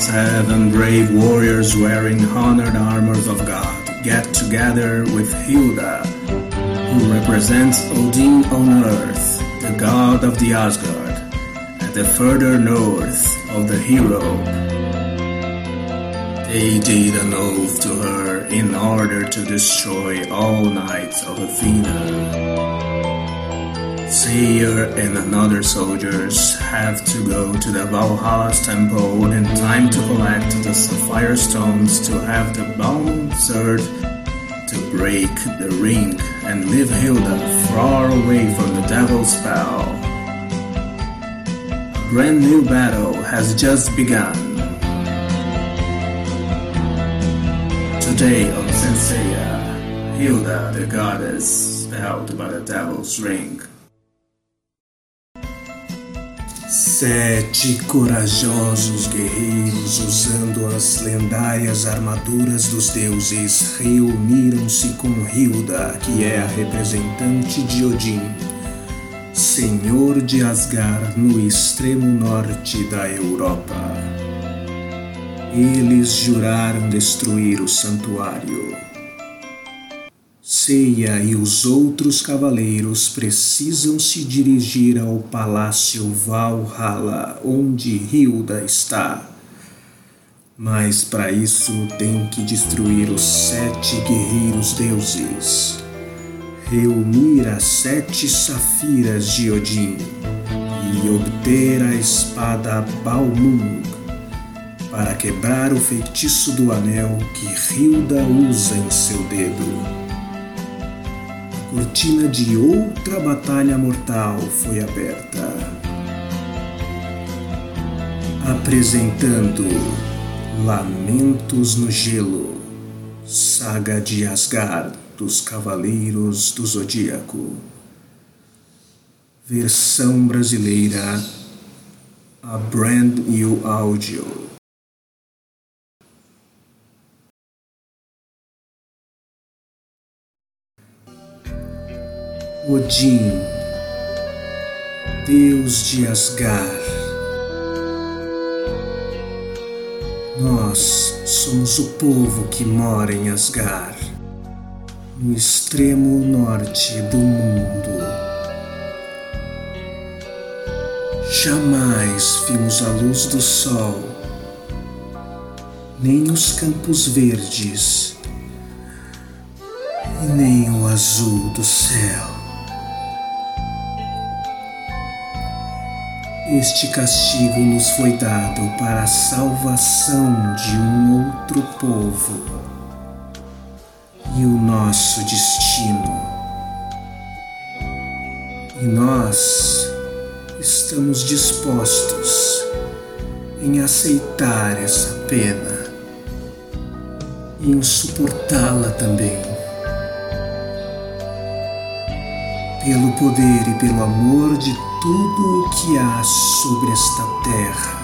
Seven brave warriors wearing honored armors of God get together with Hilda, who represents Odin on earth, the god of the Asgard, at the further north of the hero. They did an oath to her in order to destroy all knights of Athena. Seer and another soldiers have to go to the Valhalla's temple in time to collect the sapphire stones to have the Balm sword to break the ring and leave Hilda far away from the devil's spell. A brand new battle has just begun. Today on Senseiya, Hilda the goddess held by the devil's ring. Sete corajosos guerreiros usando as lendárias armaduras dos deuses reuniram-se com Hilda, que é a representante de Odin, senhor de Asgard no extremo norte da Europa. Eles juraram destruir o santuário. Ceia e os outros cavaleiros precisam se dirigir ao palácio Valhalla, onde Hilda está. Mas para isso tem que destruir os sete guerreiros deuses, reunir as sete safiras de Odin e obter a espada Balmung para quebrar o feitiço do anel que Hilda usa em seu dedo cortina de outra batalha mortal foi aberta. Apresentando Lamentos no Gelo, Saga de Asgard dos Cavaleiros do Zodíaco. Versão brasileira, a Brand New Audio. Odin, Deus de Asgard. Nós somos o povo que mora em Asgard, no extremo norte do mundo. Jamais vimos a luz do sol, nem os campos verdes, e nem o azul do céu. Este castigo nos foi dado para a salvação de um outro povo e o nosso destino. E nós estamos dispostos em aceitar essa pena e em suportá-la também. Pelo poder e pelo amor de tudo o que há sobre esta terra.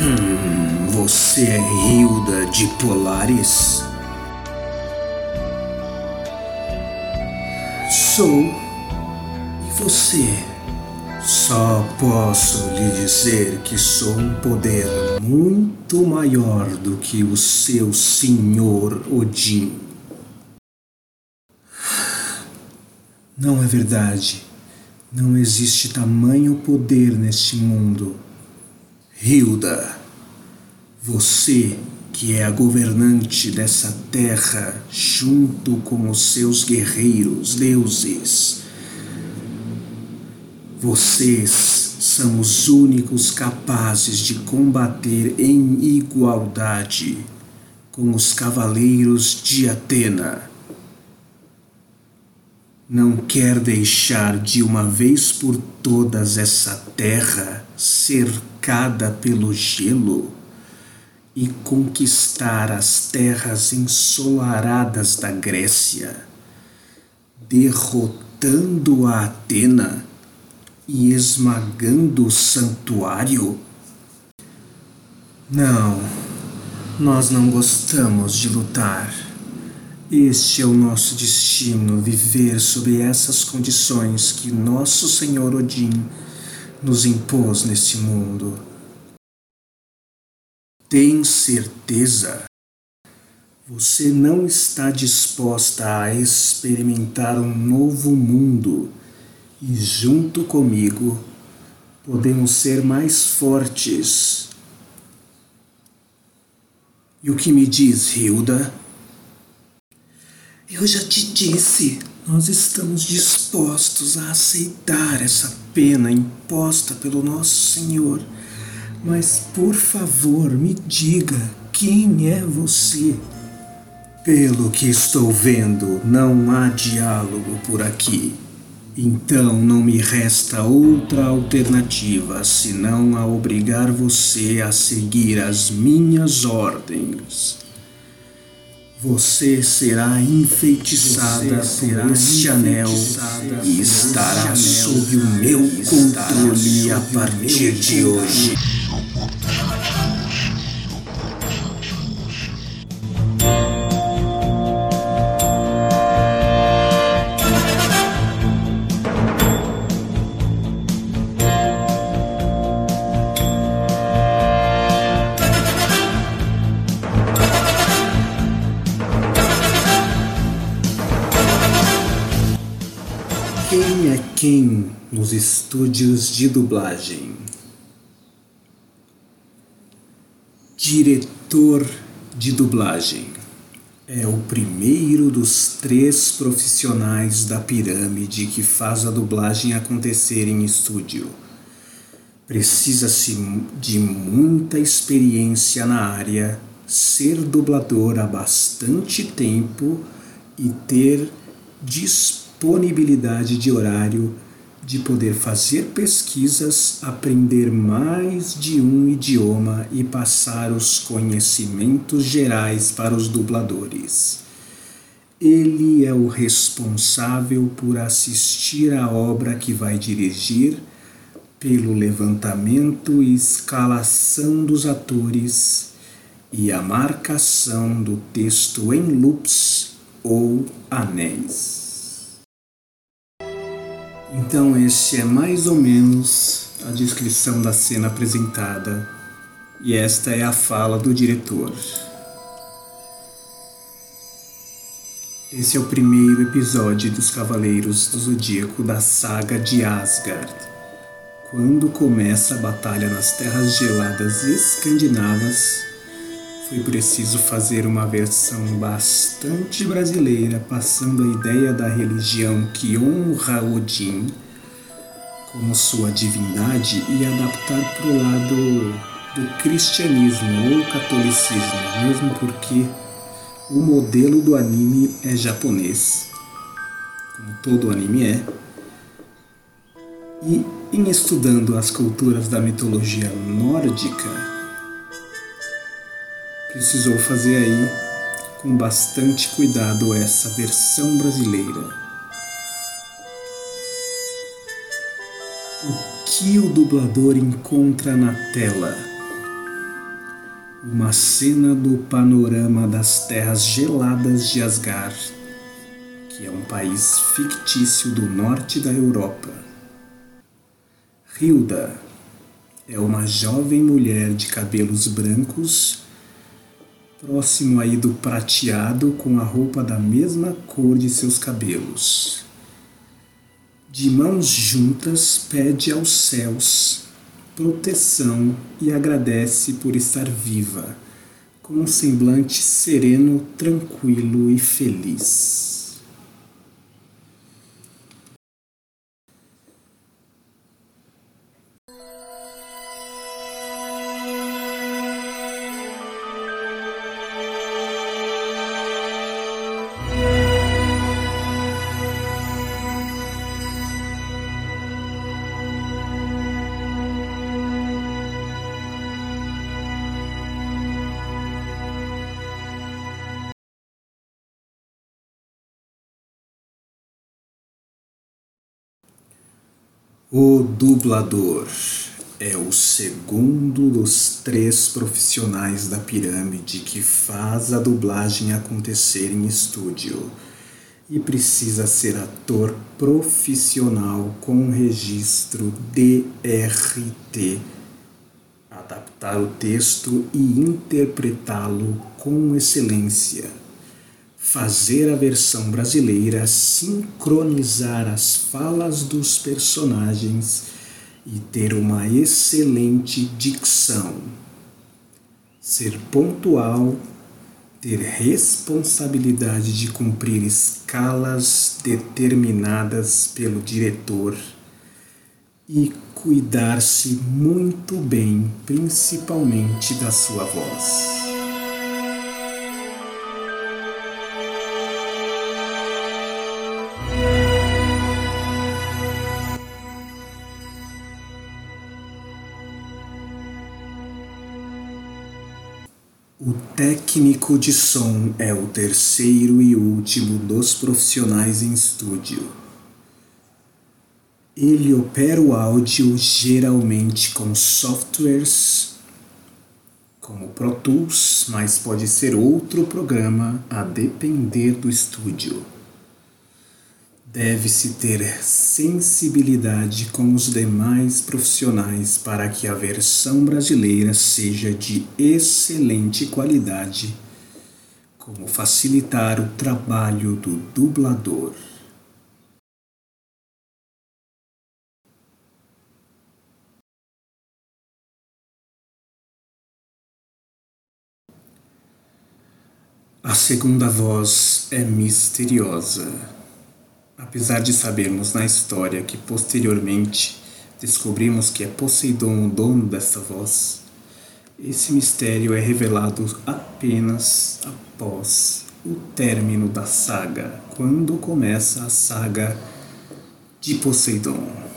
Hum, você é Hilda de Polaris? Sou. E você? Só posso lhe dizer que sou um poder muito maior do que o seu senhor Odin. Não é verdade. Não existe tamanho poder neste mundo. Hilda, você que é a governante dessa terra, junto com os seus guerreiros deuses. Vocês são os únicos capazes de combater em igualdade com os cavaleiros de Atena não quer deixar de uma vez por todas essa terra cercada pelo gelo e conquistar as terras ensolaradas da Grécia, derrotando a Atena e esmagando o santuário? Não, nós não gostamos de lutar este é o nosso destino, viver sob essas condições que nosso Senhor Odin nos impôs neste mundo. Tem certeza? Você não está disposta a experimentar um novo mundo e, junto comigo, podemos ser mais fortes. E o que me diz, Hilda? Eu já te disse, nós estamos dispostos a aceitar essa pena imposta pelo nosso Senhor. Mas, por favor, me diga quem é você. Pelo que estou vendo, não há diálogo por aqui. Então não me resta outra alternativa senão a obrigar você a seguir as minhas ordens. Você será enfeitiçada você será por este anel e estará sob o meu controle a partir de hoje. Quem quem nos estúdios de dublagem? Diretor de dublagem é o primeiro dos três profissionais da pirâmide que faz a dublagem acontecer em estúdio. Precisa-se de muita experiência na área, ser dublador há bastante tempo e ter disposição disponibilidade de horário, de poder fazer pesquisas, aprender mais de um idioma e passar os conhecimentos gerais para os dubladores. Ele é o responsável por assistir à obra que vai dirigir, pelo levantamento e escalação dos atores e a marcação do texto em loops ou anéis. Então, este é mais ou menos a descrição da cena apresentada, e esta é a fala do diretor. Esse é o primeiro episódio dos Cavaleiros do Zodíaco da saga de Asgard. Quando começa a batalha nas terras geladas escandinavas, foi preciso fazer uma versão bastante brasileira, passando a ideia da religião que honra Odin como sua divindade e adaptar para o lado do cristianismo ou catolicismo, mesmo porque o modelo do anime é japonês, como todo anime é. E em estudando as culturas da mitologia nórdica, precisou fazer aí com bastante cuidado essa versão brasileira. O que o dublador encontra na tela? Uma cena do panorama das terras geladas de Asgard, que é um país fictício do norte da Europa. Hilda é uma jovem mulher de cabelos brancos próximo aí do prateado com a roupa da mesma cor de seus cabelos. De mãos juntas, pede aos céus proteção e agradece por estar viva, com um semblante sereno, tranquilo e feliz. O dublador é o segundo dos três profissionais da pirâmide que faz a dublagem acontecer em estúdio. E precisa ser ator profissional com registro DRT adaptar o texto e interpretá-lo com excelência, fazer a versão brasileira sincronizar as falas dos personagens e ter uma excelente dicção, ser pontual, ter responsabilidade de cumprir escalas determinadas pelo diretor e cuidar-se muito bem, principalmente da sua voz. O técnico de som é o terceiro e último dos profissionais em estúdio. Ele opera o áudio geralmente com softwares como Pro Tools, mas pode ser outro programa a depender do estúdio. Deve-se ter sensibilidade com os demais profissionais para que a versão brasileira seja de excelente qualidade, como facilitar o trabalho do dublador. A segunda voz é misteriosa. Apesar de sabermos na história que posteriormente descobrimos que é Poseidon o dono dessa voz, esse mistério é revelado apenas após o término da saga, quando começa a saga de Poseidon.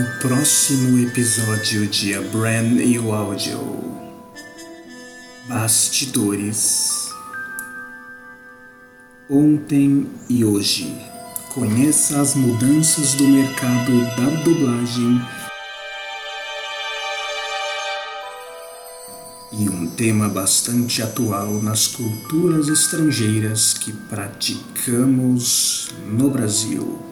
No próximo episódio de A Brand New Audio. Bastidores. Ontem e hoje. Conheça as mudanças do mercado da dublagem. E um tema bastante atual nas culturas estrangeiras que praticamos no Brasil.